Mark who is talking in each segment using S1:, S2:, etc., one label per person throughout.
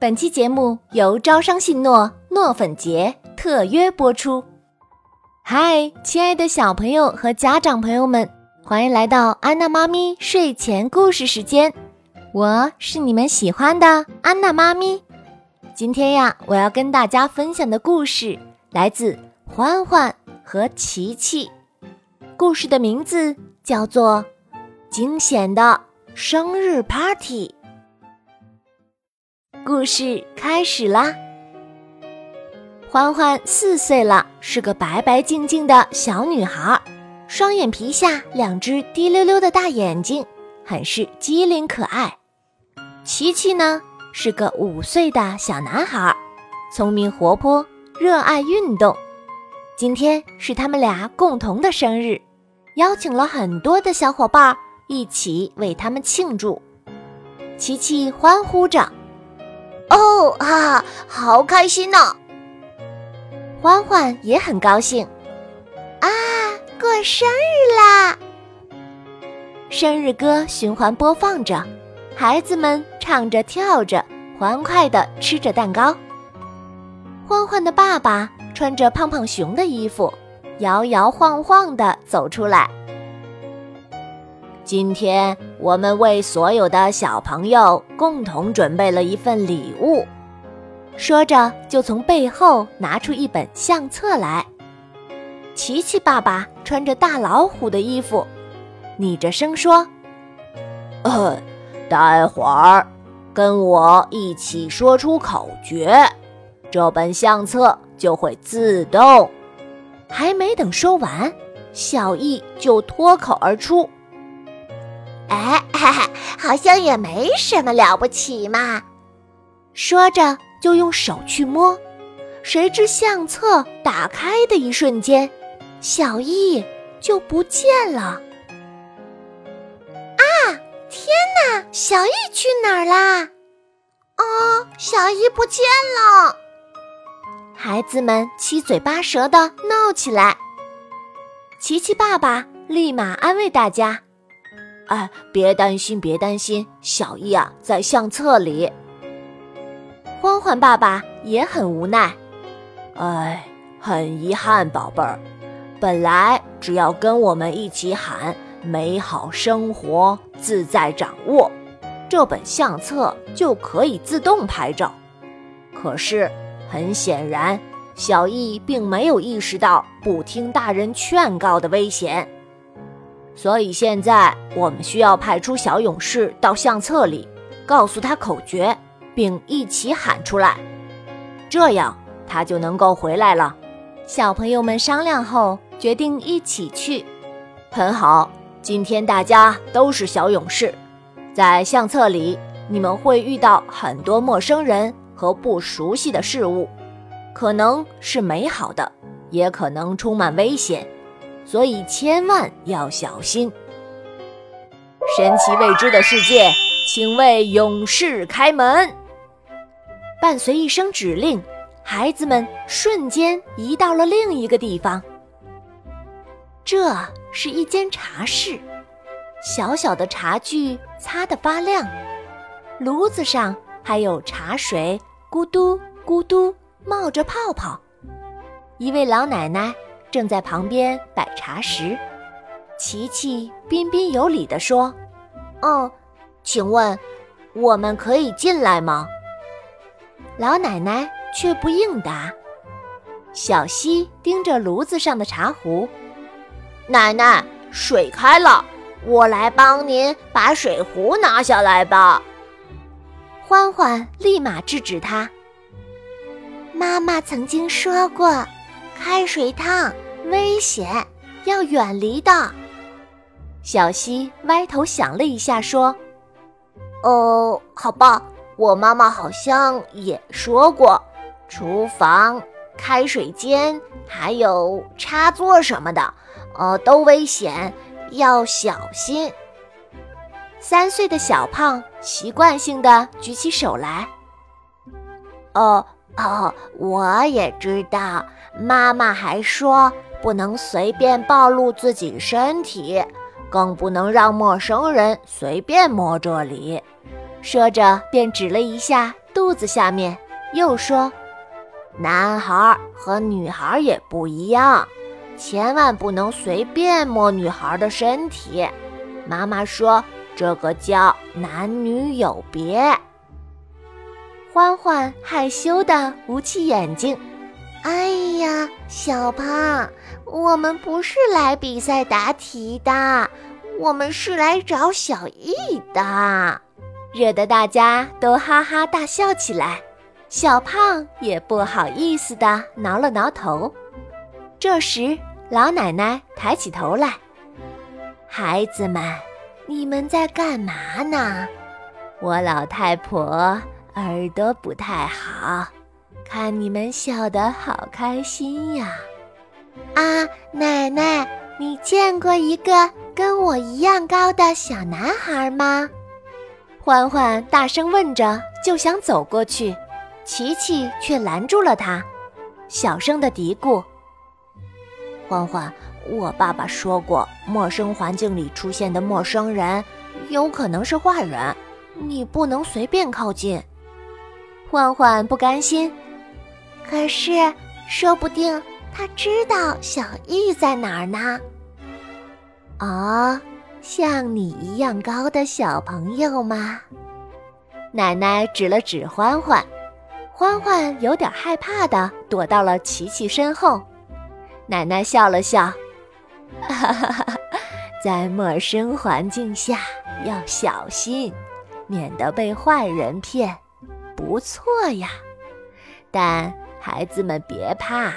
S1: 本期节目由招商信诺诺粉节特约播出。嗨，亲爱的小朋友和家长朋友们，欢迎来到安娜妈咪睡前故事时间。我是你们喜欢的安娜妈咪。今天呀，我要跟大家分享的故事来自欢欢和琪琪。故事的名字叫做《惊险的生日 Party》。故事开始啦！欢欢四岁了，是个白白净净的小女孩，双眼皮下两只滴溜溜的大眼睛，很是机灵可爱。琪琪呢，是个五岁的小男孩，聪明活泼，热爱运动。今天是他们俩共同的生日，邀请了很多的小伙伴一起为他们庆祝。琪琪欢呼着。
S2: 哦啊，好开心呢！
S1: 欢欢也很高兴
S2: 啊，过生日啦！
S1: 生日歌循环播放着，孩子们唱着跳着，欢快地吃着蛋糕。欢欢的爸爸穿着胖胖熊的衣服，摇摇晃晃地走出来。
S3: 今天我们为所有的小朋友共同准备了一份礼物，
S1: 说着就从背后拿出一本相册来。琪琪爸爸穿着大老虎的衣服，拟着声说：“
S3: 呃，待会儿跟我一起说出口诀，这本相册就会自动。”
S1: 还没等说完，小易就脱口而出。
S2: 哎，好像也没什么了不起嘛。
S1: 说着就用手去摸，谁知相册打开的一瞬间，小易就不见了。啊！
S2: 天哪，小易去哪儿啦？哦，小易不见了！
S1: 孩子们七嘴八舌的闹起来。琪琪爸爸立马安慰大家。
S3: 哎，别担心，别担心，小易啊，在相册里。
S1: 欢欢爸爸也很无奈，
S3: 哎，很遗憾，宝贝儿，本来只要跟我们一起喊“美好生活，自在掌握”，这本相册就可以自动拍照。可是，很显然，小易并没有意识到不听大人劝告的危险。所以现在我们需要派出小勇士到相册里，告诉他口诀，并一起喊出来，这样他就能够回来了。
S1: 小朋友们商量后决定一起去。
S3: 很好，今天大家都是小勇士，在相册里你们会遇到很多陌生人和不熟悉的事物，可能是美好的，也可能充满危险。所以千万要小心！神奇未知的世界，请为勇士开门。
S1: 伴随一声指令，孩子们瞬间移到了另一个地方。这是一间茶室，小小的茶具擦得发亮，炉子上还有茶水咕嘟咕嘟冒着泡泡。一位老奶奶。正在旁边摆茶食，琪琪彬彬有礼地说：“
S2: 哦，请问我们可以进来吗？”
S1: 老奶奶却不应答。小溪盯着炉子上的茶壶：“
S2: 奶奶，水开了，我来帮您把水壶拿下来吧。”
S1: 欢欢立马制止他：“
S2: 妈妈曾经说过。”开水烫，危险，要远离的。
S1: 小溪歪头想了一下，说：“
S2: 哦，好吧，我妈妈好像也说过，厨房、开水间还有插座什么的，呃，都危险，要小心。”
S1: 三岁的小胖习惯性的举起手来：“
S2: 哦。”哦，我也知道。妈妈还说，不能随便暴露自己身体，更不能让陌生人随便摸这里。
S1: 说着，便指了一下肚子下面，又说：“
S2: 男孩和女孩也不一样，千万不能随便摸女孩的身体。妈妈说这个叫男女有别。”
S1: 欢欢害羞的捂起眼睛。
S2: 哎呀，小胖，我们不是来比赛答题的，我们是来找小易的，
S1: 惹得大家都哈哈大笑起来。小胖也不好意思的挠了挠头。这时，老奶奶抬起头来：“孩子们，你们在干嘛呢？我老太婆耳朵不太好。”看你们笑得好开心呀！
S2: 啊，奶奶，你见过一个跟我一样高的小男孩吗？
S1: 欢欢大声问着，就想走过去，琪琪却拦住了他，小声的嘀咕：“
S3: 欢欢，我爸爸说过，陌生环境里出现的陌生人有可能是坏人，你不能随便靠近。”
S1: 欢欢不甘心。
S2: 可是，说不定他知道小易在哪儿呢。
S1: 哦，像你一样高的小朋友吗？奶奶指了指欢欢，欢欢有点害怕的躲到了琪琪身后。奶奶笑了笑，在陌生环境下要小心，免得被坏人骗。不错呀，但。孩子们别怕，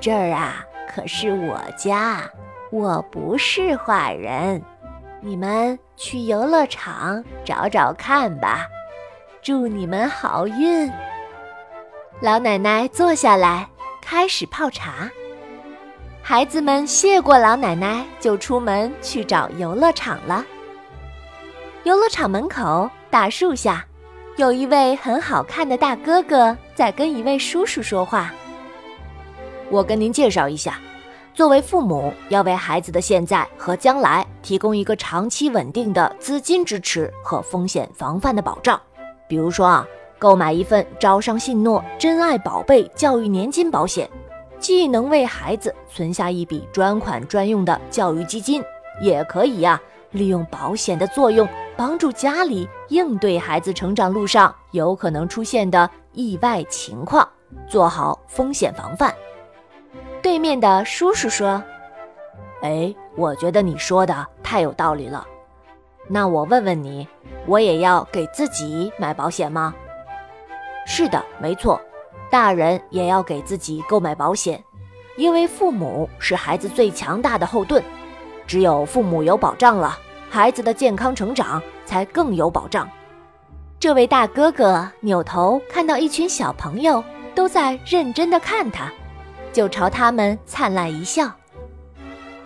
S1: 这儿啊可是我家，我不是坏人。你们去游乐场找找看吧。祝你们好运。老奶奶坐下来开始泡茶，孩子们谢过老奶奶，就出门去找游乐场了。游乐场门口大树下。有一位很好看的大哥哥在跟一位叔叔说话。
S3: 我跟您介绍一下，作为父母，要为孩子的现在和将来提供一个长期稳定的资金支持和风险防范的保障。比如说啊，购买一份招商信诺真爱宝贝教育年金保险，既能为孩子存下一笔专款专用的教育基金，也可以呀。利用保险的作用，帮助家里应对孩子成长路上有可能出现的意外情况，做好风险防范。
S1: 对面的叔叔说：“
S3: 哎，我觉得你说的太有道理了。那我问问你，我也要给自己买保险吗？”是的，没错，大人也要给自己购买保险，因为父母是孩子最强大的后盾。只有父母有保障了，孩子的健康成长才更有保障。
S1: 这位大哥哥扭头看到一群小朋友都在认真的看他，就朝他们灿烂一笑。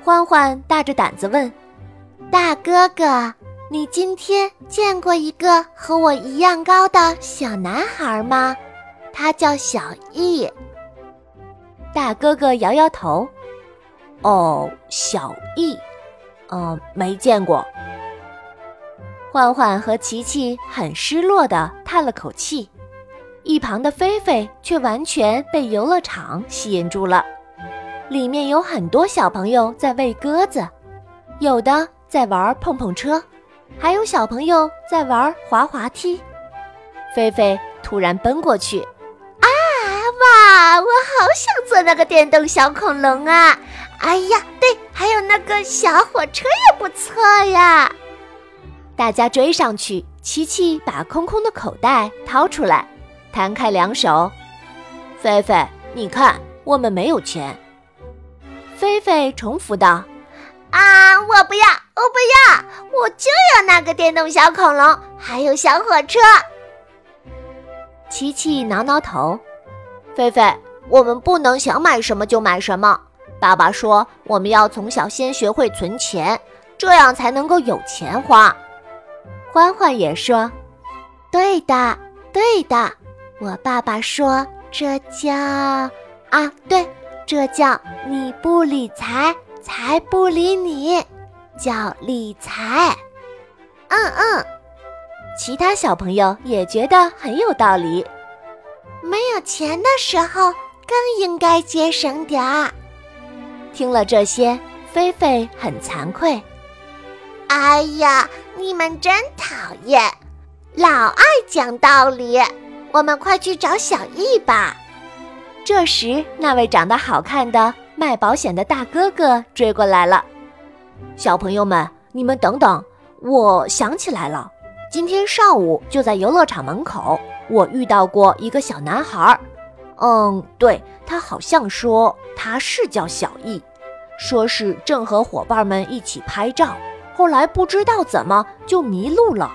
S1: 欢欢大着胆子问：“
S2: 大哥哥，你今天见过一个和我一样高的小男孩吗？他叫小易。”
S1: 大哥哥摇摇头：“
S3: 哦，小易。”嗯，没见过。
S1: 欢欢和琪琪很失落的叹了口气，一旁的菲菲却完全被游乐场吸引住了。里面有很多小朋友在喂鸽子，有的在玩碰碰车，还有小朋友在玩滑滑梯。菲菲突然奔过去，
S2: 啊哇！我好想坐那个电动小恐龙啊！哎呀，对，还有那个小火车也不错呀！
S1: 大家追上去，琪琪把空空的口袋掏出来，摊开两手。
S3: 菲菲，你看，我们没有钱。
S1: 菲菲重复道：“
S2: 啊，我不要，我不要，我就要那个电动小恐龙，还有小火车。”
S1: 琪琪挠挠头：“
S2: 菲菲，我们不能想买什么就买什么。”爸爸说：“我们要从小先学会存钱，这样才能够有钱花。”
S1: 欢欢也说：“
S2: 对的，对的。”我爸爸说：“这叫……啊，对，这叫你不理财，财不理你，叫理财。”嗯嗯。
S1: 其他小朋友也觉得很有道理。
S2: 没有钱的时候，更应该节省点儿。
S1: 听了这些，菲菲很惭愧。
S2: 哎呀，你们真讨厌，老爱讲道理。我们快去找小易吧。
S1: 这时，那位长得好看的卖保险的大哥哥追过来了。小朋友们，你们等等，我想起来了，今天上午就在游乐场门口，我遇到过一个小男孩。嗯，对他好像说他是叫小易，说是正和伙伴们一起拍照，后来不知道怎么就迷路了。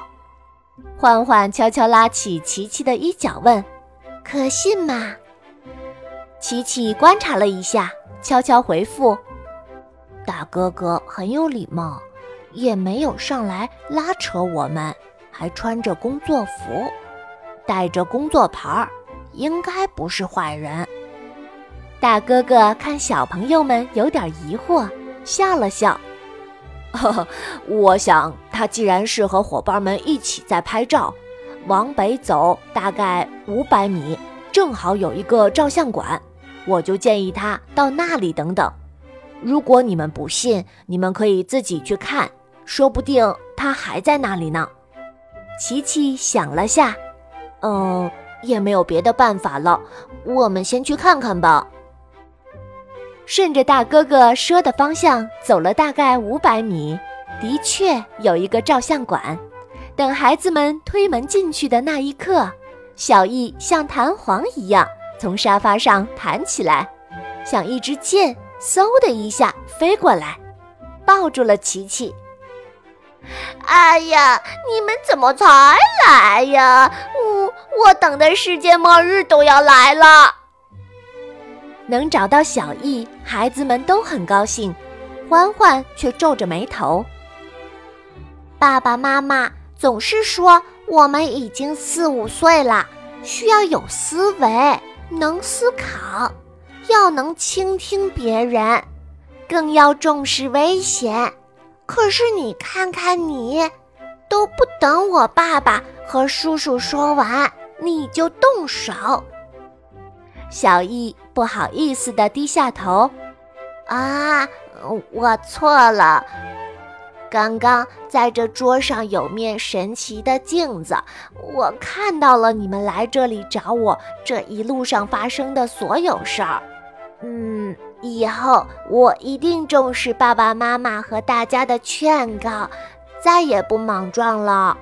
S1: 欢欢悄悄拉起琪琪的衣角，问：“
S2: 可信吗？”
S1: 琪琪观察了一下，悄悄回复：“大哥哥很有礼貌，也没有上来拉扯我们，还穿着工作服，带着工作牌儿，应该不是坏人。”大哥哥看小朋友们有点疑惑，笑了笑。呵呵，我想他既然是和伙伴们一起在拍照，往北走大概五百米，正好有一个照相馆，我就建议他到那里等等。如果你们不信，你们可以自己去看，说不定他还在那里呢。琪琪想了下，嗯，也没有别的办法了，我们先去看看吧。顺着大哥哥说的方向走了大概五百米，的确有一个照相馆。等孩子们推门进去的那一刻，小易像弹簧一样从沙发上弹起来，像一支箭，嗖的一下飞过来，抱住了琪琪。
S2: 哎呀，你们怎么才来呀？我我等的世界末日都要来了。
S1: 能找到小易，孩子们都很高兴。欢欢却皱着眉头。
S2: 爸爸妈妈总是说我们已经四五岁了，需要有思维，能思考，要能倾听别人，更要重视危险。可是你看看你，都不等我爸爸和叔叔说完，你就动手。
S1: 小易不好意思地低下头，
S2: 啊，我错了。刚刚在这桌上有面神奇的镜子，我看到了你们来这里找我这一路上发生的所有事儿。嗯，以后我一定重视爸爸妈妈和大家的劝告，再也不莽撞了。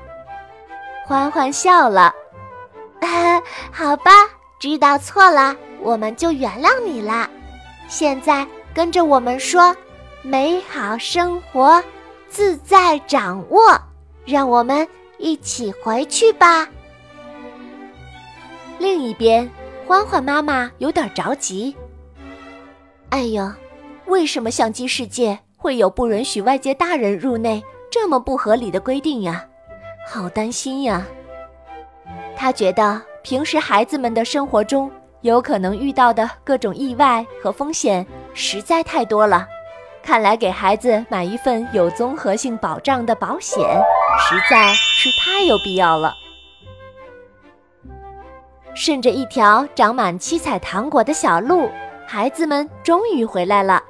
S1: 欢欢笑了，
S2: 好吧。知道错了，我们就原谅你啦。现在跟着我们说：“美好生活，自在掌握。”让我们一起回去吧。
S1: 另一边，欢欢妈妈有点着急。哎呦，为什么相机世界会有不允许外界大人入内这么不合理的规定呀？好担心呀！他觉得。平时孩子们的生活中有可能遇到的各种意外和风险实在太多了，看来给孩子买一份有综合性保障的保险实在是太有必要了。顺着一条长满七彩糖果的小路，孩子们终于回来了。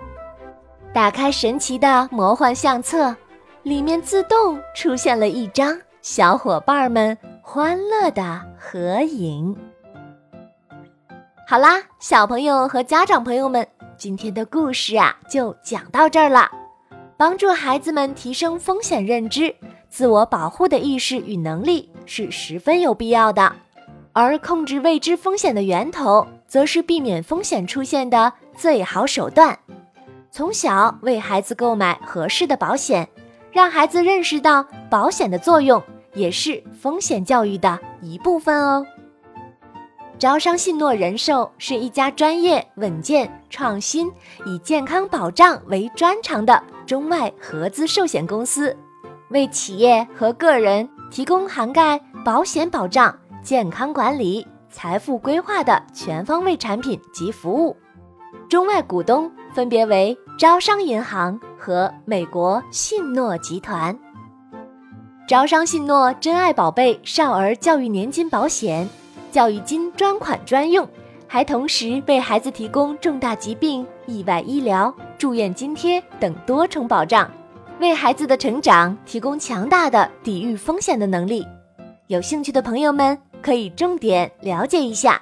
S1: 打开神奇的魔幻相册，里面自动出现了一张小伙伴们。欢乐的合影。好啦，小朋友和家长朋友们，今天的故事啊就讲到这儿了。帮助孩子们提升风险认知、自我保护的意识与能力是十分有必要的，而控制未知风险的源头，则是避免风险出现的最好手段。从小为孩子购买合适的保险，让孩子认识到保险的作用。也是风险教育的一部分哦。招商信诺人寿是一家专业、稳健、创新，以健康保障为专长的中外合资寿险公司，为企业和个人提供涵盖保险保障、健康管理、财富规划的全方位产品及服务。中外股东分别为招商银行和美国信诺集团。招商信诺真爱宝贝少儿教育年金保险，教育金专款专用，还同时为孩子提供重大疾病、意外医疗、住院津贴等多重保障，为孩子的成长提供强大的抵御风险的能力。有兴趣的朋友们可以重点了解一下。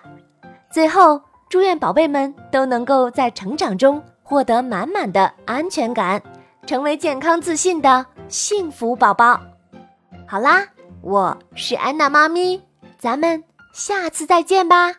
S1: 最后，祝愿宝贝们都能够在成长中获得满满的安全感，成为健康自信的幸福宝宝。好啦，我是安娜妈咪，咱们下次再见吧。